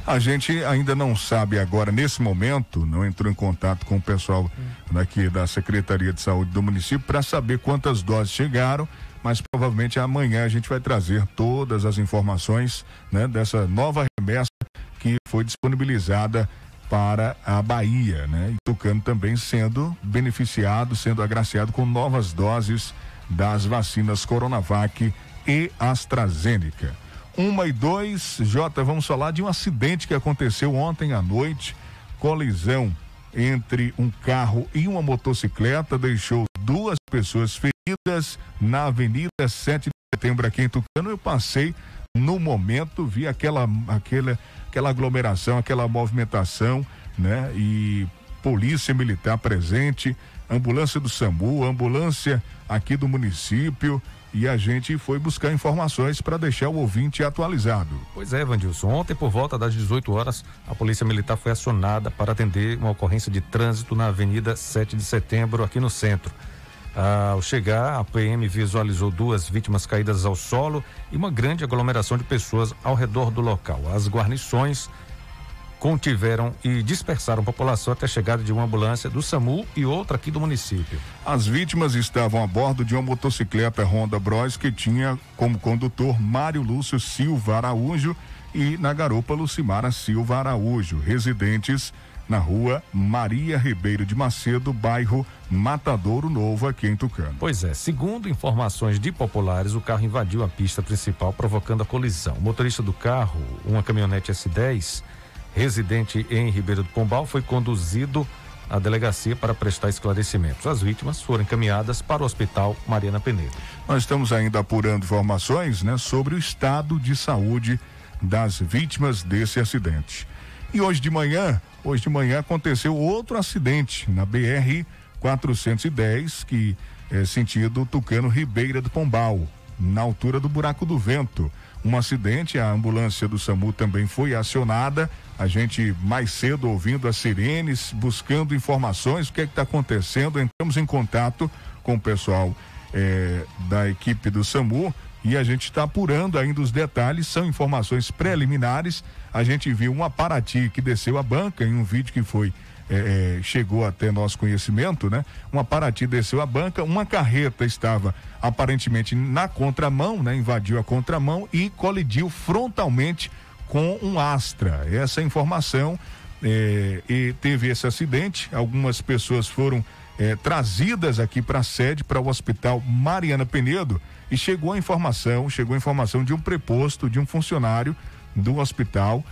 A gente ainda não sabe agora, nesse momento, não entrou em contato com o pessoal daqui da Secretaria de Saúde do município para saber quantas doses chegaram, mas provavelmente amanhã a gente vai trazer todas as informações né, dessa nova remessa que foi disponibilizada para a Bahia, né? E Tucano também sendo beneficiado, sendo agraciado com novas doses das vacinas Coronavac e AstraZeneca. Uma e dois, Jota, vamos falar de um acidente que aconteceu ontem à noite. Colisão entre um carro e uma motocicleta deixou duas pessoas feridas na Avenida 7 de Setembro aqui em Tucano. Eu passei no momento, vi aquela, aquela, aquela aglomeração, aquela movimentação, né? E polícia militar presente, ambulância do SAMU, ambulância aqui do município e a gente foi buscar informações para deixar o ouvinte atualizado. Pois é, Vandilson. Ontem, por volta das 18 horas, a Polícia Militar foi acionada para atender uma ocorrência de trânsito na Avenida 7 de Setembro, aqui no centro. Ao chegar, a PM visualizou duas vítimas caídas ao solo e uma grande aglomeração de pessoas ao redor do local. As guarnições contiveram e dispersaram a população até a chegada de uma ambulância do SAMU e outra aqui do município. As vítimas estavam a bordo de uma motocicleta Honda Bros que tinha como condutor Mário Lúcio Silva Araújo e na garupa Lucimara Silva Araújo, residentes na rua Maria Ribeiro de Macedo, bairro Matadouro Novo, aqui em Tucano. Pois é, segundo informações de populares, o carro invadiu a pista principal, provocando a colisão. O motorista do carro, uma caminhonete S10, residente em Ribeiro do Pombal, foi conduzido à delegacia para prestar esclarecimentos. As vítimas foram encaminhadas para o Hospital Mariana Penedo. Nós estamos ainda apurando informações né, sobre o estado de saúde das vítimas desse acidente. E hoje de manhã, hoje de manhã aconteceu outro acidente na BR 410, que é sentido Tucano Ribeira do Pombal, na altura do Buraco do Vento um acidente, a ambulância do SAMU também foi acionada. A gente mais cedo ouvindo as sirenes, buscando informações, o que é está acontecendo. Entramos em contato com o pessoal eh, da equipe do SAMU e a gente está apurando ainda os detalhes, são informações preliminares. A gente viu um Paraty que desceu a banca em um vídeo que foi é, chegou até nosso conhecimento, né? Uma Paraty desceu a banca, uma carreta estava aparentemente na contramão, né? Invadiu a contramão e colidiu frontalmente com um Astra. Essa informação é, e teve esse acidente. Algumas pessoas foram é, trazidas aqui para a sede, para o Hospital Mariana Penedo, e chegou a informação, chegou a informação de um preposto, de um funcionário do hospital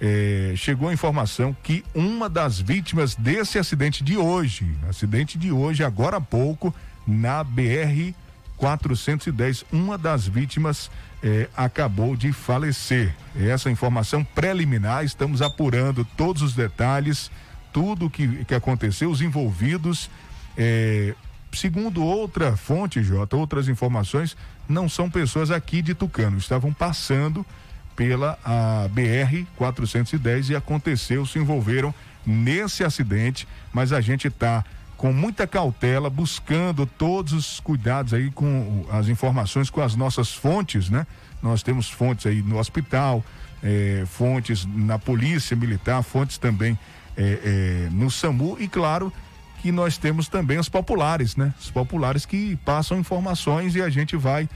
é, chegou a informação que uma das vítimas desse acidente de hoje, acidente de hoje, agora há pouco, na BR 410, uma das vítimas é, acabou de falecer. Essa informação preliminar, estamos apurando todos os detalhes, tudo que, que aconteceu, os envolvidos. É, segundo outra fonte, Jota, outras informações, não são pessoas aqui de Tucano, estavam passando pela a BR 410 e aconteceu, se envolveram nesse acidente, mas a gente está com muita cautela, buscando todos os cuidados aí com as informações com as nossas fontes, né? Nós temos fontes aí no hospital, eh, fontes na polícia militar, fontes também eh, eh, no SAMU e claro que nós temos também os populares, né? Os populares que passam informações e a gente vai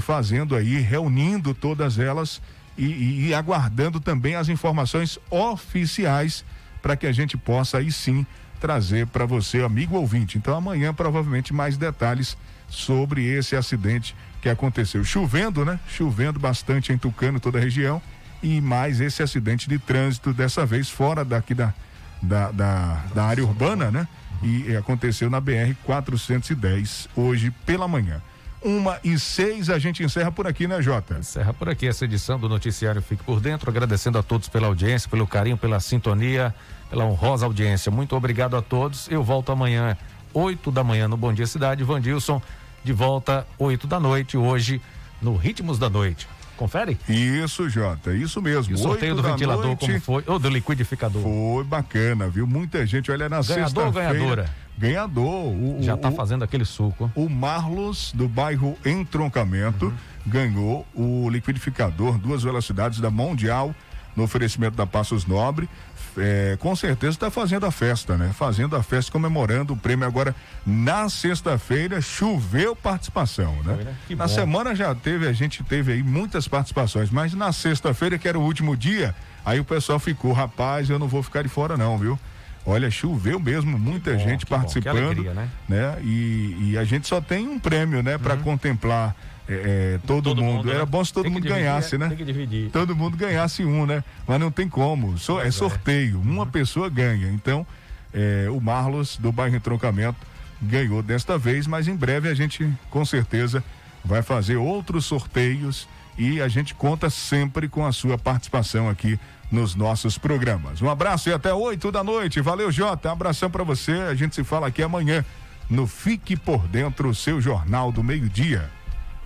fazendo aí, reunindo todas elas e, e, e aguardando também as informações oficiais para que a gente possa aí sim trazer para você, amigo ouvinte. Então amanhã provavelmente mais detalhes sobre esse acidente que aconteceu. Chovendo, né? Chovendo bastante em Tucano, toda a região. E mais esse acidente de trânsito, dessa vez fora daqui da, da, da, da área urbana, né? E aconteceu na BR 410 hoje pela manhã uma e seis, a gente encerra por aqui, né, Jota? Encerra por aqui essa edição do Noticiário Fique por Dentro, agradecendo a todos pela audiência, pelo carinho, pela sintonia, pela honrosa audiência. Muito obrigado a todos. Eu volto amanhã, oito da manhã, no Bom Dia Cidade. Vandilson, de volta, oito da noite, hoje, no Ritmos da Noite. Confere? Isso, Jota, isso mesmo. E o sorteio do ventilador, noite, como foi? Ou do liquidificador? Foi bacana, viu? Muita gente, olha, na sexta-feira. Ganhador ou ganhadora? Ganhador. O, Já está fazendo aquele suco. O Marlos, do bairro Entroncamento, uhum. ganhou o liquidificador duas velocidades da Mundial no oferecimento da Passos Nobre. É, com certeza está fazendo a festa, né? Fazendo a festa, comemorando o prêmio. Agora, na sexta-feira, choveu participação, né? né? na bom. semana já teve, a gente teve aí muitas participações, mas na sexta-feira, que era o último dia, aí o pessoal ficou, rapaz, eu não vou ficar de fora, não, viu? Olha, choveu mesmo, muita bom, gente participando, alegria, né? né? E, e, a gente só tem um prêmio, né, para uhum. contemplar é, é, todo, todo, mundo. mundo Era né? bom se todo mundo dividir, ganhasse, né? Tem que dividir. Todo mundo ganhasse um, né? Mas não tem como. So, é, é sorteio. Uma uhum. pessoa ganha. Então, é, o Marlos do bairro Entroncamento ganhou desta vez, mas em breve a gente com certeza vai fazer outros sorteios e a gente conta sempre com a sua participação aqui nos nossos programas. Um abraço e até oito da noite. Valeu, Jota. Um abração para você. A gente se fala aqui amanhã no Fique por Dentro, o seu jornal do meio-dia.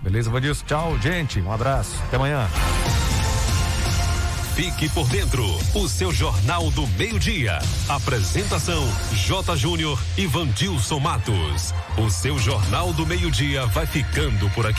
Beleza, Vandilson? Tchau, gente. Um abraço. Até amanhã. Fique por dentro, o seu jornal do meio-dia. Apresentação: J. Júnior e Vandilson Matos. O seu jornal do meio-dia vai ficando por aqui.